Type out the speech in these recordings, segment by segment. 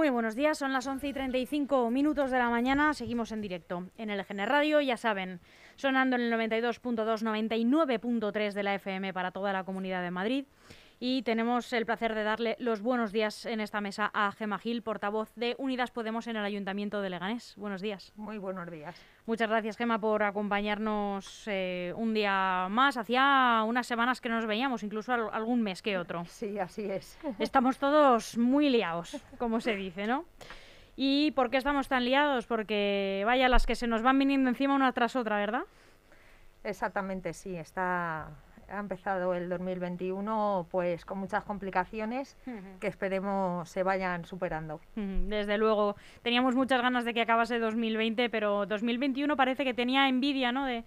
Muy buenos días, son las 11 y 35 minutos de la mañana, seguimos en directo en el GN Radio, ya saben, sonando en el 92.2, 99.3 de la FM para toda la comunidad de Madrid y tenemos el placer de darle los buenos días en esta mesa a Gema Gil, portavoz de Unidas Podemos en el Ayuntamiento de Leganés. Buenos días. Muy buenos días. Muchas gracias, Gema, por acompañarnos eh, un día más. Hacía unas semanas que no nos veíamos, incluso algún mes que otro. Sí, así es. Estamos todos muy liados, como se dice, ¿no? ¿Y por qué estamos tan liados? Porque vaya las que se nos van viniendo encima una tras otra, ¿verdad? Exactamente, sí. Está, ha empezado el 2021 pues con muchas complicaciones que esperemos se vayan superando. Desde luego, teníamos muchas ganas de que acabase 2020, pero 2021 parece que tenía envidia ¿no? de,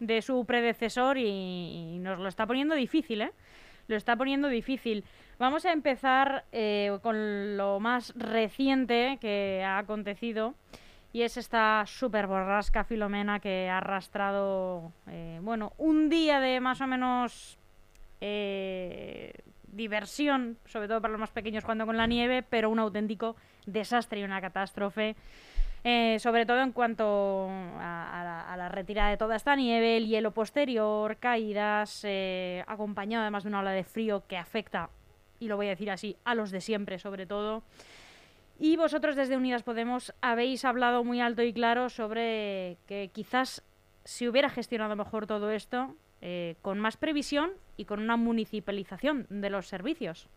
de su predecesor y, nos lo está poniendo difícil, ¿eh? Lo está poniendo difícil. Vamos a empezar eh, con lo más reciente que ha acontecido y es esta super borrasca Filomena que ha arrastrado, eh, bueno, un día de más o menos eh, diversión, sobre todo para los más pequeños cuando con la nieve, pero un auténtico desastre y una catástrofe. Eh, sobre todo en cuanto a, la, retirada de toda esta nieve, el hielo posterior, caídas, acompañado además de una ola de frío que afecta, y lo voy a decir así, a los de siempre sobre todo. Y vosotros desde Unidas Podemos habéis hablado muy alto y claro sobre que quizás se hubiera gestionado mejor todo esto eh, con más previsión y con una municipalización de los servicios.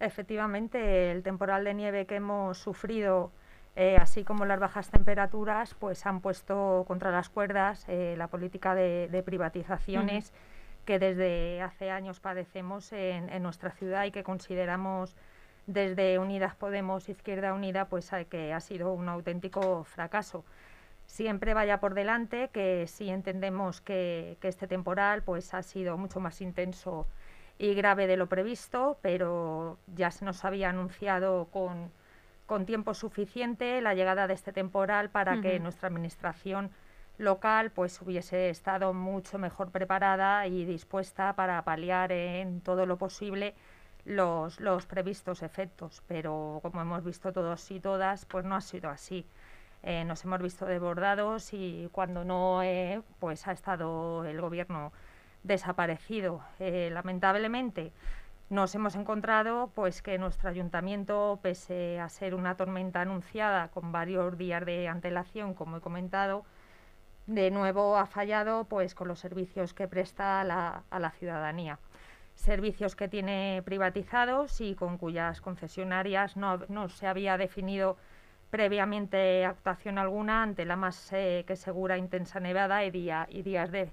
Efectivamente, el temporal de nieve que hemos sufrido, eh, así como las bajas temperaturas, pues han puesto contra las cuerdas eh, la política de, privatizaciones que desde hace años padecemos en nuestra ciudad y que consideramos desde Unidas Podemos, Izquierda Unida, pues que ha sido un auténtico fracaso. Siempre vaya por delante que sí entendemos que, este temporal pues ha sido mucho más intenso y grave de lo previsto, pero ya se nos había anunciado con, tiempo suficiente la llegada de este temporal para que nuestra administración local pues hubiese estado mucho mejor preparada y dispuesta para paliar en todo lo posible los, los previstos efectos, pero como hemos visto todos y todas, pues no ha sido así. Eh, nos hemos visto desbordados y cuando no, eh, pues ha estado el gobierno desaparecido. Eh, lamentablemente nos hemos encontrado pues que nuestro ayuntamiento, pese a ser una tormenta anunciada con varios días de antelación, como he comentado, de nuevo ha fallado pues con los servicios que presta a la ciudadanía servicios que tiene privatizados y con cuyas concesionarias no, se había definido previamente actuación alguna ante la más eh, que segura intensa nevada y, día, y días de,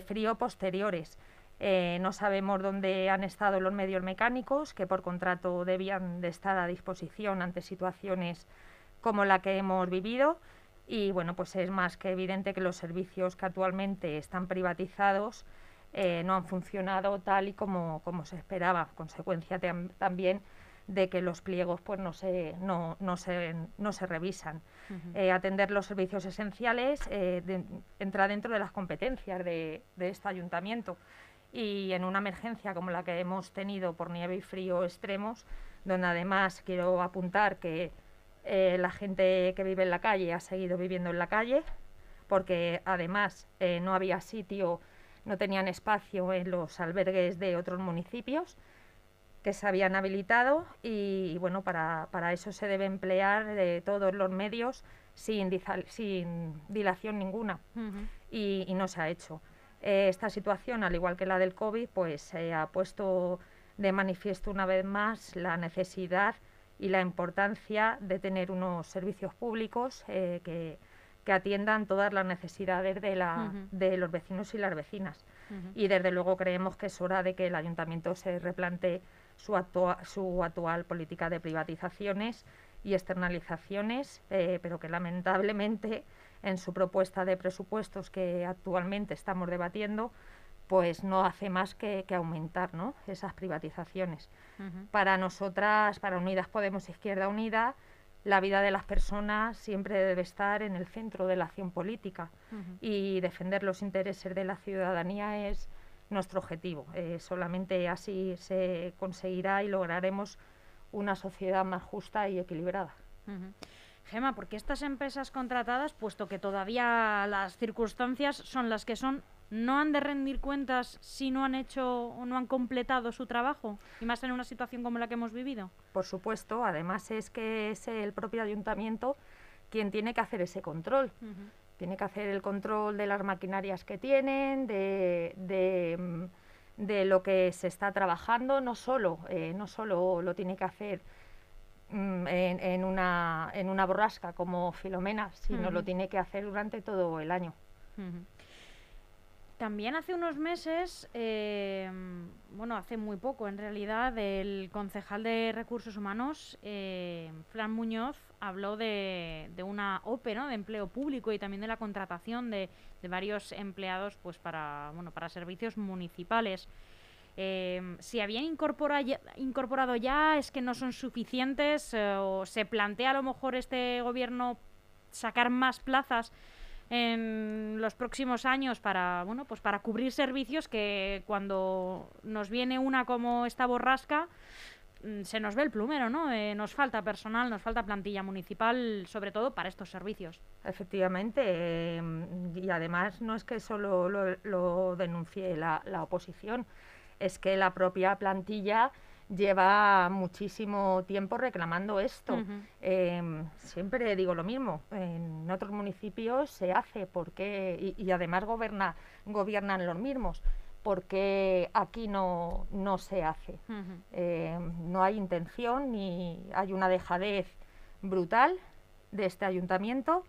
frío posteriores. Eh, no sabemos dónde han estado los medios mecánicos que por contrato debían de estar a disposición ante situaciones como la que hemos vivido y bueno pues es más que evidente que los servicios que actualmente están privatizados eh, no han funcionado tal y como, como se esperaba, consecuencia también de que los pliegos pues no se, no, no se, no se revisan. Eh, atender los servicios esenciales eh, entra dentro de las competencias de, de, este ayuntamiento y en una emergencia como la que hemos tenido por nieve y frío extremos, donde además quiero apuntar que la gente que vive en la calle ha seguido viviendo en la calle, porque además no había sitio no tenían espacio en los albergues de otros municipios que se habían habilitado y, bueno, para, eso se debe emplear de todos los medios sin, sin dilación ninguna y, no se ha hecho. Eh, esta situación, al igual que la del COVID, pues se ha puesto de manifiesto una vez más la necesidad y la importancia de tener unos servicios públicos eh, que, que atiendan todas las necesidades de, la, de los vecinos y las vecinas. Y desde luego creemos que es hora de que el ayuntamiento se replante su, su actual política de privatizaciones y externalizaciones, eh, pero que lamentablemente en su propuesta de presupuestos que actualmente estamos debatiendo, pues no hace más que, aumentar ¿no? esas privatizaciones. Para nosotras, para Unidas Podemos Izquierda Unida, la vida de las personas siempre debe estar en el centro de la acción política y defender los intereses de la ciudadanía es nuestro objetivo. Eh, solamente así se conseguirá y lograremos una sociedad más justa y equilibrada. Gema, ¿por qué estas empresas contratadas, puesto que todavía las circunstancias son las que son, no han de rendir cuentas si no han hecho o no han completado su trabajo? Y más en una situación como la que hemos vivido. Por supuesto, además es que es el propio ayuntamiento quien tiene que hacer ese control. Tiene que hacer el control de las maquinarias que tienen, de, de, mm, lo que se está trabajando, no solo, eh, no solo lo tiene que hacer mm, en, una, en una borrasca como Filomena, sino lo tiene que hacer durante todo el año. También hace unos meses, eh, bueno, hace muy poco en realidad, el concejal de Recursos Humanos, eh, Fran Muñoz, habló de, una OPE, ¿no? de empleo público y también de la contratación de, varios empleados pues para, bueno, para servicios municipales. Eh, si habían incorporado ya, es que no son suficientes o se plantea a lo mejor este gobierno sacar más plazas en los próximos años para bueno pues para cubrir servicios que cuando nos viene una como esta borrasca mm, se nos ve el plumero, ¿no? Eh, nos falta personal, nos falta plantilla municipal, sobre todo para estos servicios. Efectivamente, em, y además no es que solo lo, denuncie la, oposición, es que la propia plantilla lleva muchísimo tiempo reclamando esto. Em, siempre digo lo mismo, en otros municipios se hace porque, y, además goberna, gobiernan los mismos, porque aquí no, no se hace. Em, no hay intención ni hay una dejadez brutal de este ayuntamiento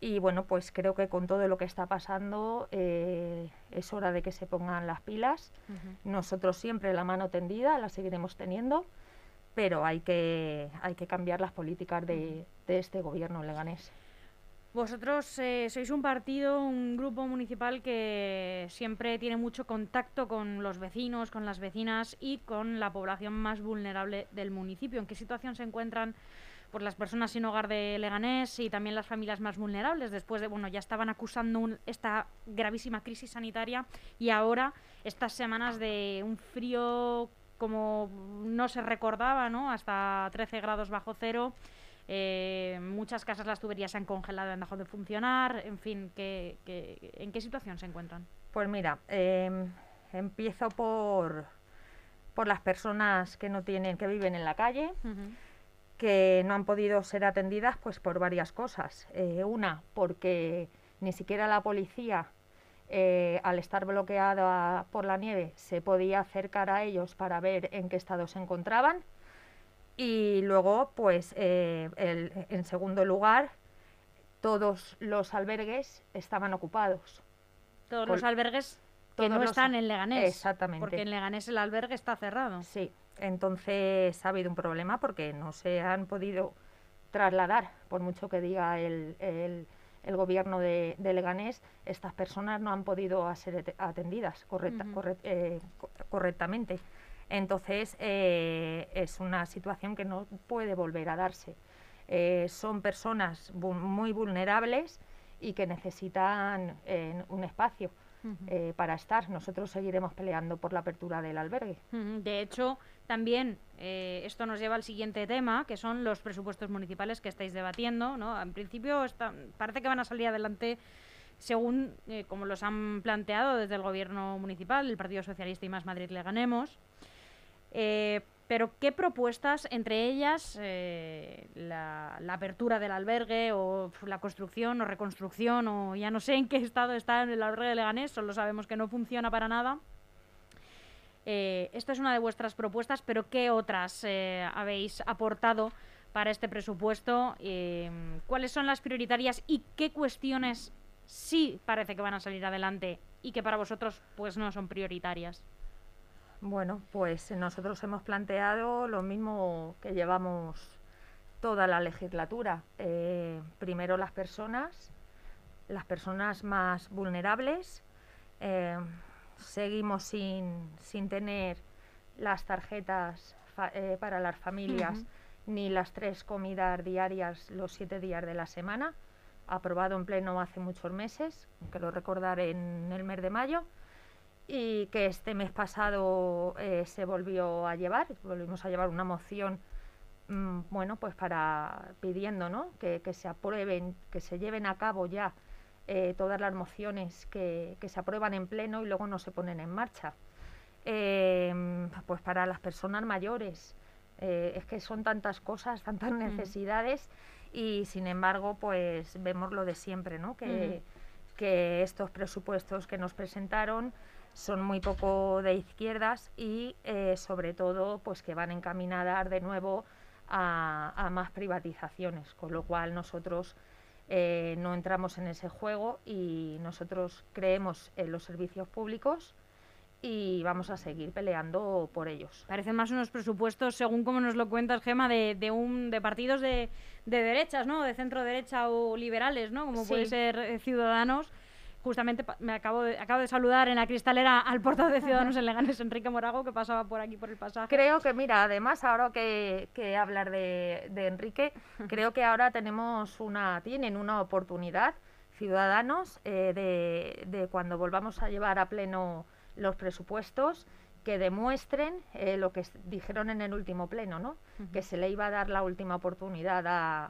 y bueno, pues creo que con todo lo que está pasando eh, es hora de que se pongan las pilas. Nosotros siempre la mano tendida, la seguiremos teniendo, pero hay que, hay que cambiar las políticas de, este gobierno leganés. Vosotros eh, sois un partido, un grupo municipal que siempre tiene mucho contacto con los vecinos, con las vecinas y con la población más vulnerable del municipio. ¿En qué situación se encuentran por las personas sin hogar de Leganés y también las familias más vulnerables. Después de, bueno, ya estaban acusando esta gravísima crisis sanitaria y ahora estas semanas de un frío como no se recordaba, ¿no? Hasta 13 grados bajo cero. Eh, muchas casas las tuberías se han congelado, han dejado de funcionar. En fin, ¿qué, en qué situación se encuentran? Pues mira, em, empiezo por, por las personas que no tienen, que viven en la calle que no han podido ser atendidas pues por varias cosas. Eh, una, porque ni siquiera la policía, eh, al estar bloqueada por la nieve, se podía acercar a ellos para ver en qué estado se encontraban. Y luego, pues, eh, en segundo lugar, todos los albergues estaban ocupados. Todos los albergues que no están en Leganés. Exactamente. Porque en Leganés el albergue está cerrado. Sí, entonces ha habido un problema porque no se han podido trasladar, por mucho que diga el, el, gobierno de, Leganés, estas personas no han podido ser atendidas correcta, eh, correctamente. Entonces eh, es una situación que no puede volver a darse. Eh, son personas muy vulnerables y que necesitan un espacio. para estar. Nosotros seguiremos peleando por la apertura del albergue. De hecho, también eh, esto nos lleva al siguiente tema, que son los presupuestos municipales que estáis debatiendo. ¿no? En principio parece que van a salir adelante según eh, como los han planteado desde el gobierno municipal, el Partido Socialista y Más Madrid le ganemos. Eh, pero ¿qué propuestas, entre ellas la, la, apertura del albergue o la construcción o reconstrucción o ya no sé en qué estado está el albergue de Leganés, solo sabemos que no funciona para nada? Eh, esta es una de vuestras propuestas, pero ¿qué otras eh, habéis aportado para este presupuesto? Eh, ¿Cuáles son las prioritarias y qué cuestiones sí parece que van a salir adelante y que para vosotros pues no son prioritarias? Bueno, pues nosotros hemos planteado lo mismo que llevamos toda la legislatura. primero las personas, las personas más vulnerables, seguimos sin, sin tener las tarjetas eh, para las familias ni las tres comidas diarias los siete días de la semana, aprobado en pleno hace muchos meses, que lo recordaré en el mes de mayo, y que este mes pasado eh, se volvió a llevar, volvimos a llevar una moción mm, bueno, pues para pidiendo, ¿no? Que, que, se aprueben, que se lleven a cabo ya eh, todas las mociones que, que, se aprueban en pleno y luego no se ponen en marcha. Eh, pues para las personas mayores, eh, es que son tantas cosas, tantas necesidades y sin embargo, pues vemos lo de siempre, ¿no? Que, que estos presupuestos que nos presentaron son muy poco de izquierdas y eh, sobre todo pues que van encaminadas de nuevo a, a más privatizaciones, con lo cual nosotros eh, no entramos en ese juego y nosotros creemos en los servicios públicos y vamos a seguir peleando por ellos. Parecen más unos presupuestos, según como nos lo cuentas, Gema, de, de, un, de partidos de, de derechas, ¿no? De centro derecha o liberales, ¿no? Como sí. puede ser eh, Ciudadanos justamente me acabo de, acabo de saludar en la cristalera al portavoz de Ciudadanos en Leganes, Enrique Morago, que pasaba por aquí por el pasaje. Creo que, mira, además, ahora que, que hablar de, de Enrique, creo que ahora tenemos una, tienen una oportunidad, Ciudadanos, eh, de, de cuando volvamos a llevar a pleno los presupuestos, que demuestren eh, lo que dijeron en el último pleno, ¿no? Uh -huh. Que se le iba a dar la última oportunidad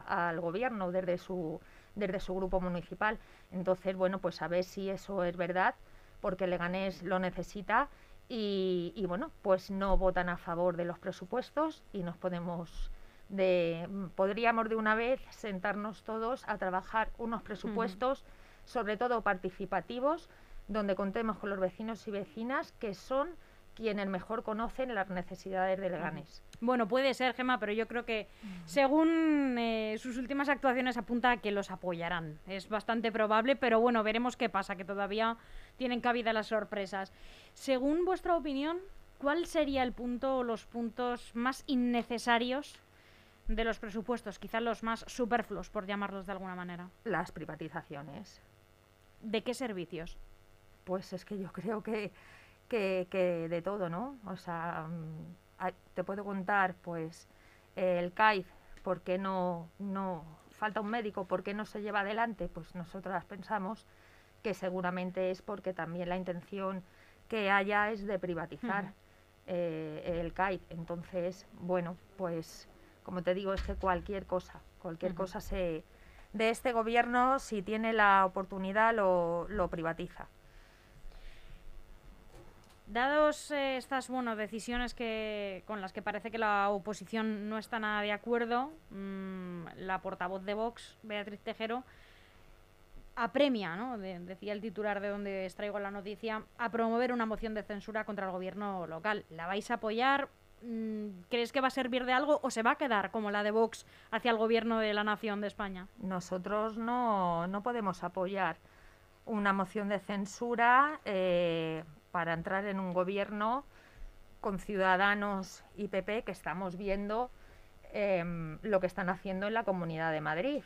al gobierno desde su desde su grupo municipal. Entonces, bueno, pues a ver si eso es verdad, porque Leganés lo necesita y, y bueno, pues no votan a favor de los presupuestos y nos podemos de podríamos de una vez sentarnos todos a trabajar unos presupuestos, uh -huh. sobre todo participativos, donde contemos con los vecinos y vecinas que son quienes mejor conocen las necesidades de Leganés. Bueno, puede ser, Gema, pero yo creo que según eh, sus últimas actuaciones apunta a que los apoyarán. Es bastante probable, pero bueno, veremos qué pasa, que todavía tienen cabida las sorpresas. Según vuestra opinión, ¿cuál sería el punto o los puntos más innecesarios de los presupuestos? Quizás los más superfluos, por llamarlos de alguna manera. Las privatizaciones. ¿De qué servicios? Pues es que yo creo que que, que, de todo, ¿no? O sea, mm, te puedo contar, pues, el CAIF, ¿por qué no, no falta un médico? ¿Por qué no se lleva adelante? Pues nosotras pensamos que seguramente es porque también la intención que haya es de privatizar uh -huh. eh, el CAIF. Entonces, bueno, pues, como te digo, es que cualquier cosa, cualquier uh -huh. cosa se de este gobierno, si tiene la oportunidad, lo, lo privatiza. Dados eh, estas bueno, decisiones que, con las que parece que la oposición no está nada de acuerdo, mmm, la portavoz de Vox, Beatriz Tejero, apremia, ¿no? De, decía el titular de donde extraigo la noticia, a promover una moción de censura contra el gobierno local. ¿La vais a apoyar? Mm, ¿Crees que va a servir de algo o se va a quedar como la de Vox hacia el gobierno de la nación de España? Nosotros no, no podemos apoyar una moción de censura eh, para entrar en un gobierno con Ciudadanos y PP que estamos viendo eh, lo que están haciendo en la Comunidad de Madrid,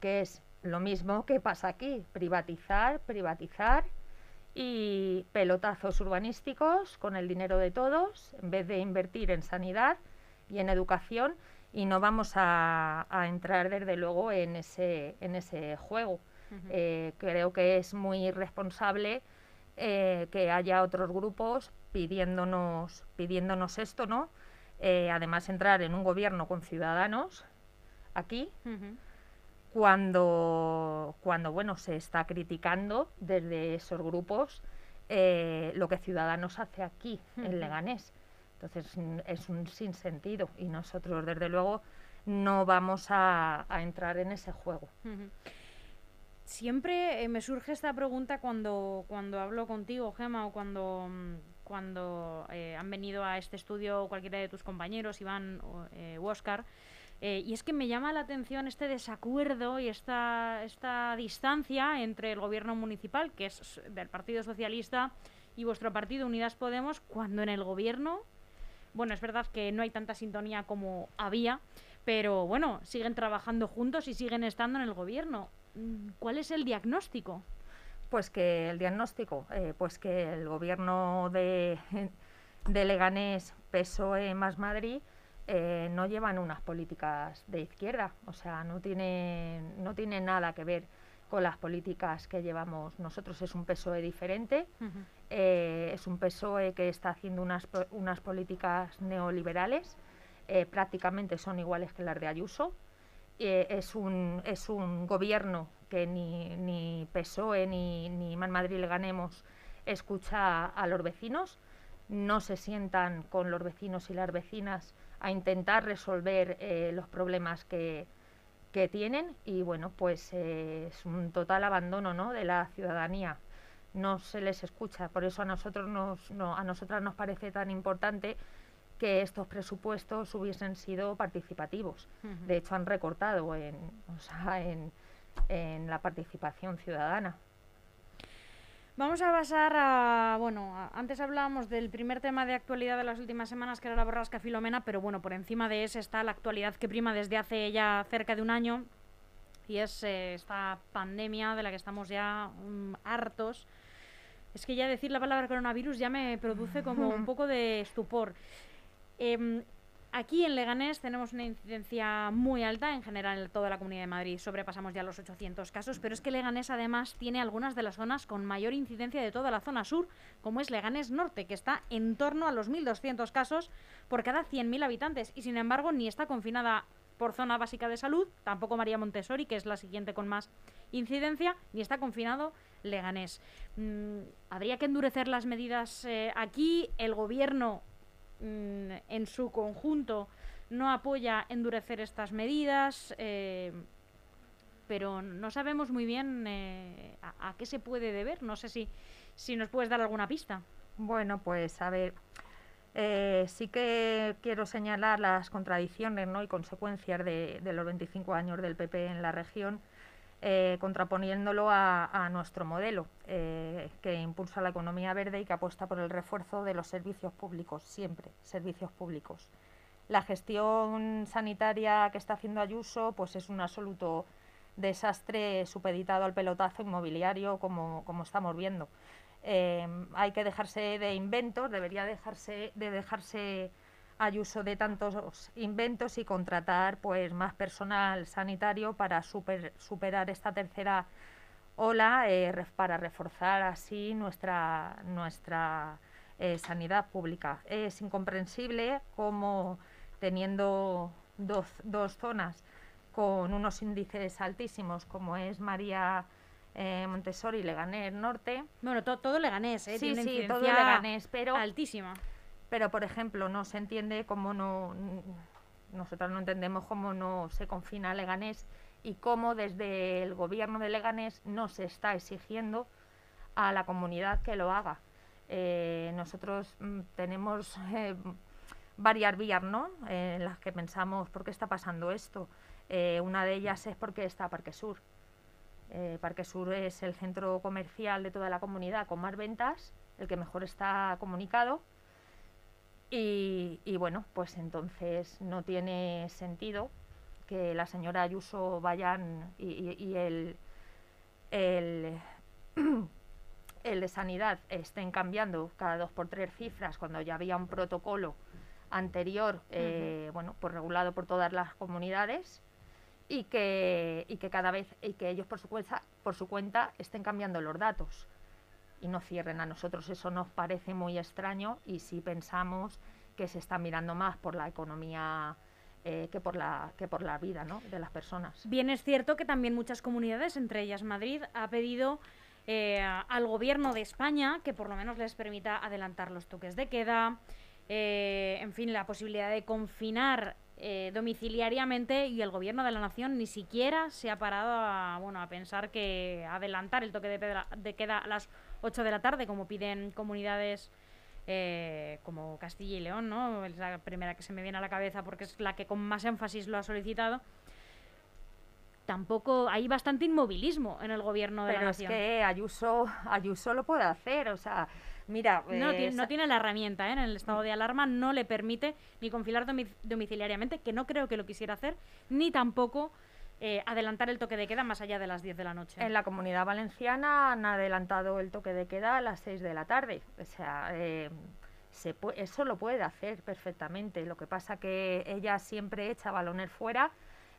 que es lo mismo que pasa aquí, privatizar, privatizar y pelotazos urbanísticos con el dinero de todos, en vez de invertir en sanidad y en educación, y no vamos a, a entrar desde luego en ese, en ese juego. Uh -huh. eh, creo que es muy irresponsable eh, que haya otros grupos pidiéndonos, pidiéndonos esto, ¿no? Eh, además, entrar en un gobierno con ciudadanos aquí, uh -huh. cuando, cuando, bueno, se está criticando desde esos grupos eh, lo que Ciudadanos hace aquí, uh -huh. en Leganés. Entonces, es un sinsentido y nosotros, desde luego, no vamos a, a entrar en ese juego. Uh -huh. Siempre eh, me surge esta pregunta cuando, cuando hablo contigo, Gema, o cuando, mm, cuando eh, han venido a este estudio cualquiera de tus compañeros, Iván o, eh, u Oscar, eh, y es que me llama la atención este desacuerdo y esta, esta distancia entre el gobierno municipal, que es del Partido Socialista, y vuestro partido, Unidas Podemos, cuando en el gobierno, bueno, es verdad que no hay tanta sintonía como había, pero bueno, siguen trabajando juntos y siguen estando en el gobierno. ¿Cuál es el diagnóstico? Pues que el diagnóstico, eh, pues que el gobierno de, de Leganés, PSOE más Madrid, eh, no llevan unas políticas de izquierda, o sea, no tiene, no tiene nada que ver con las políticas que llevamos nosotros. Es un PSOE diferente, uh -huh. eh, es un PSOE que está haciendo unas, unas políticas neoliberales, eh, prácticamente son iguales que las de Ayuso. Eh, es, un, es un gobierno que ni, ni PSOE ni, ni Man Madrid le ganemos escucha a los vecinos, no se sientan con los vecinos y las vecinas a intentar resolver eh, los problemas que, que, tienen y bueno, pues eh, es un total abandono ¿no? de la ciudadanía. No se les escucha, por eso a nosotros nos, no, a nosotras nos parece tan importante que estos presupuestos hubiesen sido participativos. Uh -huh. De hecho, han recortado en, o sea, en, en la participación ciudadana. Vamos a pasar a, bueno, a, antes hablábamos del primer tema de actualidad de las últimas semanas, que era la borrasca Filomena, pero bueno, por encima de ese está la actualidad que prima desde hace ya cerca de un año, y es eh, esta pandemia de la que estamos ya um, hartos. Es que ya decir la palabra coronavirus ya me produce como un poco de estupor. Eh, Aquí en Leganés tenemos una incidencia muy alta, en general en toda la Comunidad de Madrid. Sobrepasamos ya los 800 casos, pero es que Leganés además tiene algunas de las zonas con mayor incidencia de toda la zona sur, como es Leganés Norte, que está en torno a los 1.200 casos por cada 100.000 habitantes. Y sin embargo ni está confinada por zona básica de salud, tampoco María Montessori, que es la siguiente con más incidencia, ni está confinado Leganés. Mm, habría que endurecer las medidas eh, aquí, el gobierno Mm, en su conjunto no apoya endurecer estas medidas, eh, pero no sabemos muy bien eh, a, qué se puede deber. No sé si, si nos puedes dar alguna pista. Bueno, pues a ver, eh, sí que quiero señalar las contradicciones ¿no? y consecuencias de, de, los 25 años del PP en la región, eh, contraponiéndolo a, nuestro modelo, eh, que impulsa la economía verde y que apuesta por el refuerzo de los servicios públicos, siempre servicios públicos. La gestión sanitaria que está haciendo Ayuso pues es un absoluto desastre supeditado al pelotazo inmobiliario, como, como estamos viendo. Eh, hay que dejarse de inventos, debería dejarse de dejarse Ayuso de tantos inventos y contratar pues más personal sanitario para super, superar esta tercera ola eh, para reforzar así nuestra nuestra eh, sanidad pública. Es incomprensible cómo teniendo dos, dos zonas con unos índices altísimos como es María eh, Montessori, Leganés Norte. Bueno, to todo Leganés, ¿eh? Sí, Tiene sí, todo Leganés, pero altísima. Pero, por ejemplo, no se entiende cómo no, nosotros no entendemos cómo no se confina Leganés y cómo desde el gobierno de Leganés no se está exigiendo a la comunidad que lo haga. Eh, nosotros mm, tenemos eh, varias vías, ¿no? En las que pensamos por qué está pasando esto. Eh, una de ellas es porque está Parque Sur. Parque Sur es el centro comercial de toda la comunidad con más ventas, el que mejor está comunicado. Y, y bueno, pues entonces no tiene sentido que la señora Ayuso vayan y, y, y el, el, el, de sanidad estén cambiando cada dos por tres cifras cuando ya había un protocolo anterior, eh, uh -huh. bueno, pues regulado por todas las comunidades y que, y que cada vez y que ellos por su cuenta por su cuenta estén cambiando los datos y no cierren a nosotros eso nos parece muy extraño y si pensamos que se está mirando más por la economía eh, que por la que por la vida ¿no? de las personas bien es cierto que también muchas comunidades entre ellas Madrid ha pedido eh, al gobierno de España que por lo menos les permita adelantar los toques de queda eh, en fin la posibilidad de confinar domiciliariamente y el gobierno de la nación ni siquiera se ha parado a, bueno, a pensar que adelantar el toque de, de queda a las 8 de la tarde, como piden comunidades eh, como Castilla y León, ¿no? Es la primera que se me viene a la cabeza porque es la que con más énfasis lo ha solicitado. Tampoco hay bastante inmovilismo en el gobierno de Pero la nación. Pero es que Ayuso, Ayuso lo puede hacer, o sea, Mira, no, eh, tiene, no, tiene, la herramienta ¿eh? en el estado de alarma, no le permite ni confinar domiciliariamente, que no creo que lo quisiera hacer, ni tampoco eh, adelantar el toque de queda más allá de las 10 de la noche. En la comunidad valenciana han adelantado el toque de queda a las 6 de la tarde. O sea, eh, se eso lo puede hacer perfectamente. Lo que pasa que ella siempre echa balones fuera,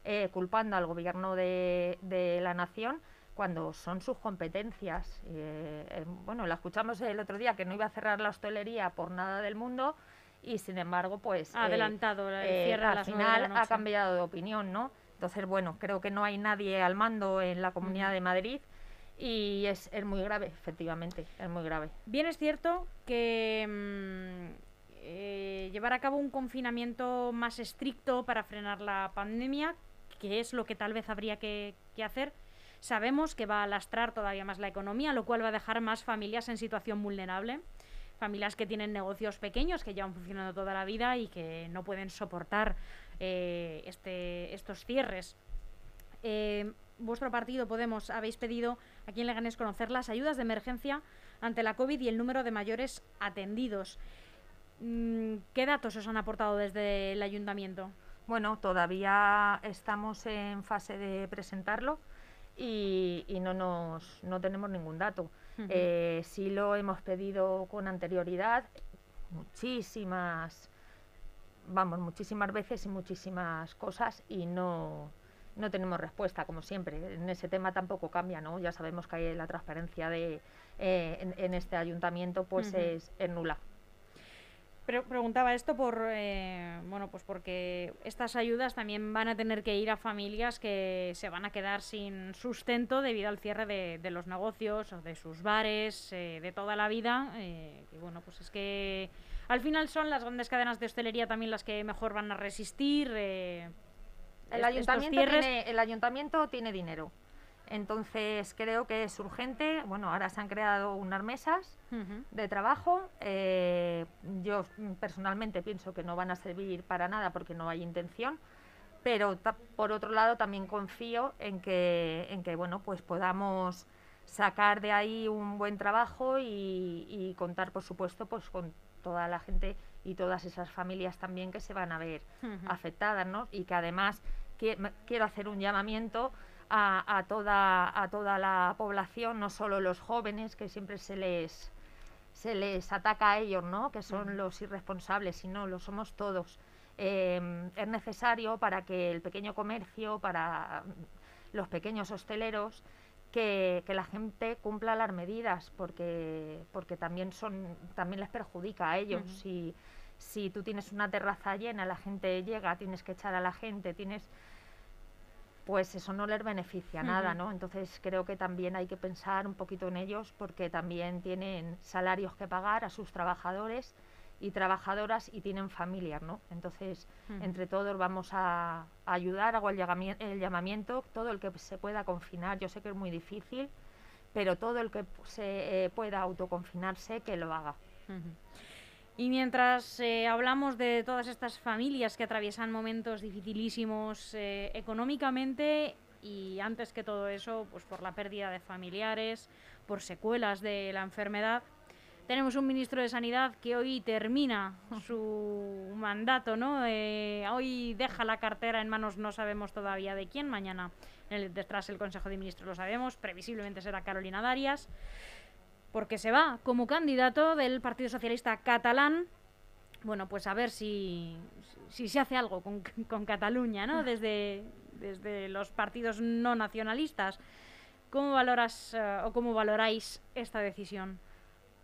eh, culpando al gobierno de, de la nación cuando son sus competencias. Eh, eh, bueno, la escuchamos el otro día que no iba a cerrar la hostelería por nada del mundo y sin embargo, pues... Ha eh, adelantado el eh, cierre al final ha cambiado de opinión, ¿no? Entonces, bueno, creo que no hay nadie al mando en la Comunidad de Madrid y es, es, muy grave, efectivamente, es muy grave. Bien es cierto que mm, eh, llevar a cabo un confinamiento más estricto para frenar la pandemia, que es lo que tal vez habría que, que hacer, sabemos que va a lastrar todavía más la economía, lo cual va a dejar más familias en situación vulnerable familias que tienen negocios pequeños que llevan funcionando toda la vida y que no pueden soportar eh, este, estos cierres. Eh, vuestro partido Podemos habéis pedido a quien le ganes conocer las ayudas de emergencia ante la COVID y el número de mayores atendidos. Mm, ¿Qué datos os han aportado desde el ayuntamiento? Bueno, todavía estamos en fase de presentarlo y, no, nos, no tenemos ningún dato. Eh, sí lo hemos pedido con anterioridad, muchísimas, vamos, muchísimas veces y muchísimas cosas y no, no tenemos respuesta, como siempre. En ese tema tampoco cambia, ¿no? Ya sabemos que la transparencia de, eh, en, este ayuntamiento pues es nula preguntaba esto por eh, bueno pues porque estas ayudas también van a tener que ir a familias que se van a quedar sin sustento debido al cierre de, los negocios o de sus bares eh, de toda la vida eh, y bueno pues es que al final son las grandes cadenas de hostelería también las que mejor van a resistir el ayuntamiento tiene, el ayuntamiento tiene dinero entonces creo que es urgente. Bueno, ahora se han creado unas mesas de trabajo. Eh, yo personalmente pienso que no van a servir para nada porque no hay intención. Pero por otro lado también confío en que, en que bueno, pues podamos sacar de ahí un buen trabajo y, contar, por supuesto, pues con toda la gente y todas esas familias también que se van a ver afectadas, ¿no? Y que además quiero hacer un llamamiento a, toda, a toda la población, no solo los jóvenes, que siempre se les, se les ataca a ellos, ¿no? que son los irresponsables, sino lo somos todos. Em, es necesario para que el pequeño comercio, para los pequeños hosteleros, que, la gente cumpla las medidas, porque, porque también, son, también les perjudica a ellos. si, si tú tienes una terraza llena, la gente llega, tienes que echar a la gente, tienes pues eso no les beneficia nada, ¿no? Entonces creo que también hay que pensar un poquito en ellos porque también tienen salarios que pagar a sus trabajadores y trabajadoras y tienen familias, ¿no? Entonces, entre todos vamos a, ayudar, hago el, llamamiento, todo el que se pueda confinar, yo sé que es muy difícil, pero todo el que se eh, pueda autoconfinarse, que lo haga. Y mientras eh, hablamos de todas estas familias que atraviesan momentos dificilísimos eh, económicamente y antes que todo eso, pues por la pérdida de familiares, por secuelas de la enfermedad, tenemos un ministro de Sanidad que hoy termina su mandato, ¿no? Eh, hoy deja la cartera en manos, no sabemos todavía de quién, mañana detrás el Consejo de Ministros lo sabemos, previsiblemente será Carolina Darias porque se va como candidato del Partido Socialista catalán. Bueno, pues a ver si, si se hace algo con, con Cataluña, ¿no? Desde, desde los partidos no nacionalistas. ¿Cómo valoras eh, o cómo valoráis esta decisión?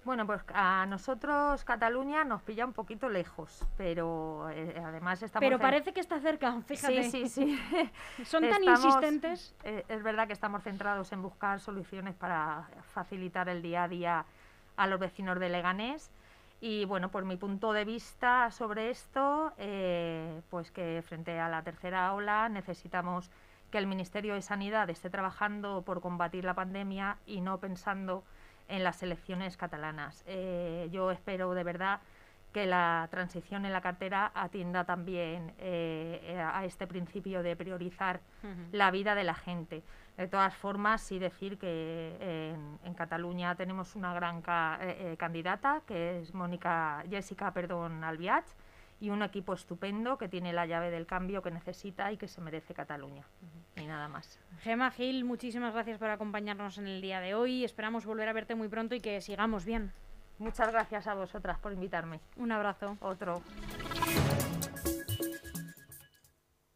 Bueno, pues a nosotros Cataluña nos pilla un poquito lejos, pero eh, además estamos... Pero parece que está cerca, fíjate. Sí, sí, sí. Son tan insistentes. Eh, es verdad que estamos centrados en buscar soluciones para facilitar el día a día a los vecinos de Leganés. Y bueno, por mi punto de vista sobre esto, eh, pues que frente a la tercera ola necesitamos que el Ministerio de Sanidad esté trabajando por combatir la pandemia y no pensando en las elecciones catalanas. Eh, yo espero de verdad que la transición en la cartera atienda también eh, a este principio de priorizar la vida de la gente. De todas formas, sí decir que en, Cataluña tenemos una gran eh, candidata, que es Mónica Jessica perdón, Albiach, y un equipo estupendo que tiene la llave del cambio que necesita y que se merece Cataluña. Y nada más. Gema Gil, muchísimas gracias por acompañarnos en el día de hoy. Esperamos volver a verte muy pronto y que sigamos bien. Muchas gracias a vosotras por invitarme. Un abrazo. Otro.